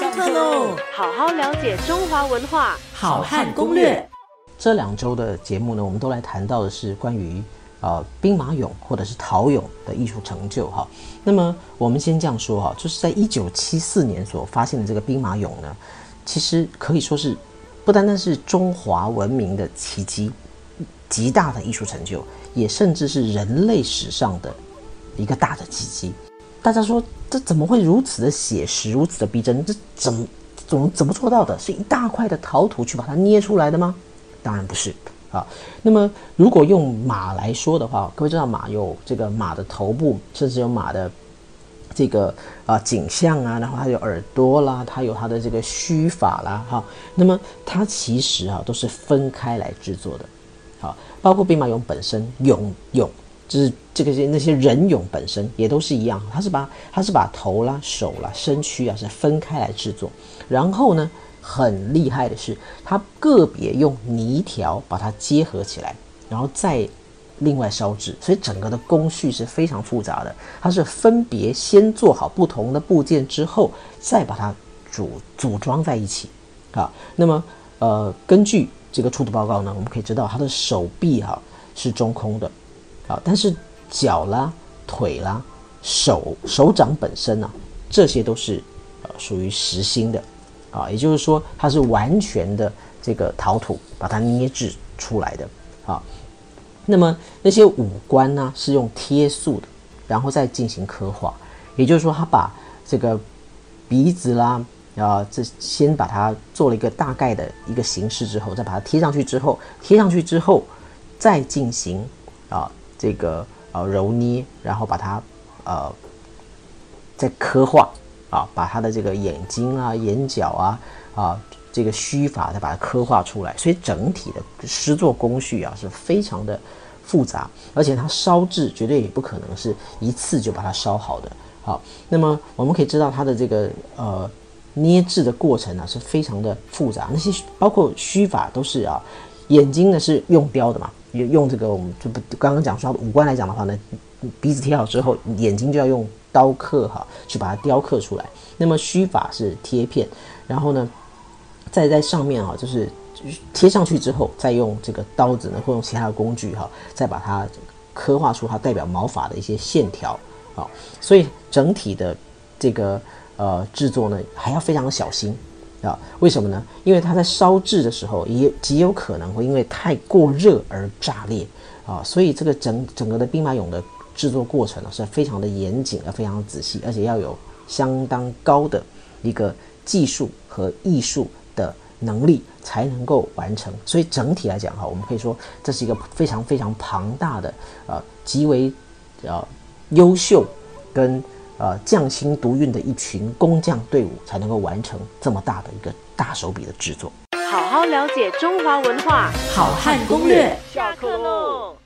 上课喽！好好了解中华文化，好汉攻略。这两周的节目呢，我们都来谈到的是关于呃兵马俑或者是陶俑的艺术成就哈。那么我们先这样说哈，就是在一九七四年所发现的这个兵马俑呢，其实可以说是不单单是中华文明的奇迹，极大的艺术成就，也甚至是人类史上的一个大的奇迹。大家说这怎么会如此的写实，如此的逼真？这怎么怎么怎么做到的？是一大块的陶土去把它捏出来的吗？当然不是啊。那么如果用马来说的话，各位知道马有这个马的头部，甚至有马的这个啊颈项啊，然后它有耳朵啦，它有它的这个须发啦，哈。那么它其实啊都是分开来制作的，好，包括兵马俑本身，俑俑。就是这个些那些人俑本身也都是一样，它是把它是把头啦、手啦、身躯啊是分开来制作，然后呢，很厉害的是，它个别用泥条把它结合起来，然后再另外烧制，所以整个的工序是非常复杂的。它是分别先做好不同的部件之后，再把它组组装在一起啊。那么呃，根据这个出土报告呢，我们可以知道它的手臂哈是中空的。啊，但是脚啦、腿啦、手手掌本身呢，这些都是呃属于实心的，啊，也就是说它是完全的这个陶土把它捏制出来的，啊，那么那些五官呢是用贴塑的，然后再进行刻画，也就是说他把这个鼻子啦，啊，这先把它做了一个大概的一个形式之后，再把它贴上去之后，贴上去之后再进行啊。这个呃揉捏，然后把它呃再刻画啊，把它的这个眼睛啊、眼角啊啊这个须发再把它刻画出来，所以整体的诗作工序啊是非常的复杂，而且它烧制绝对也不可能是一次就把它烧好的。好，那么我们可以知道它的这个呃捏制的过程呢是非常的复杂，那些包括须发都是啊，眼睛呢是用雕的嘛。用用这个，我们就不刚刚讲说五官来讲的话呢，鼻子贴好之后，眼睛就要用刀刻哈，去把它雕刻出来。那么须发是贴片，然后呢，再在上面啊，就是贴上去之后，再用这个刀子呢，或用其他的工具哈，再把它刻画出它代表毛发的一些线条啊。所以整体的这个呃制作呢，还要非常的小心。啊，为什么呢？因为它在烧制的时候，也极有可能会因为太过热而炸裂啊，所以这个整整个的兵马俑的制作过程呢，是非常的严谨而非常仔细，而且要有相当高的一个技术和艺术的能力才能够完成。所以整体来讲哈，我们可以说这是一个非常非常庞大的呃极为呃优秀跟。呃，匠心独运的一群工匠队伍才能够完成这么大的一个大手笔的制作。好好了解中华文化，好汉攻略。下课喽。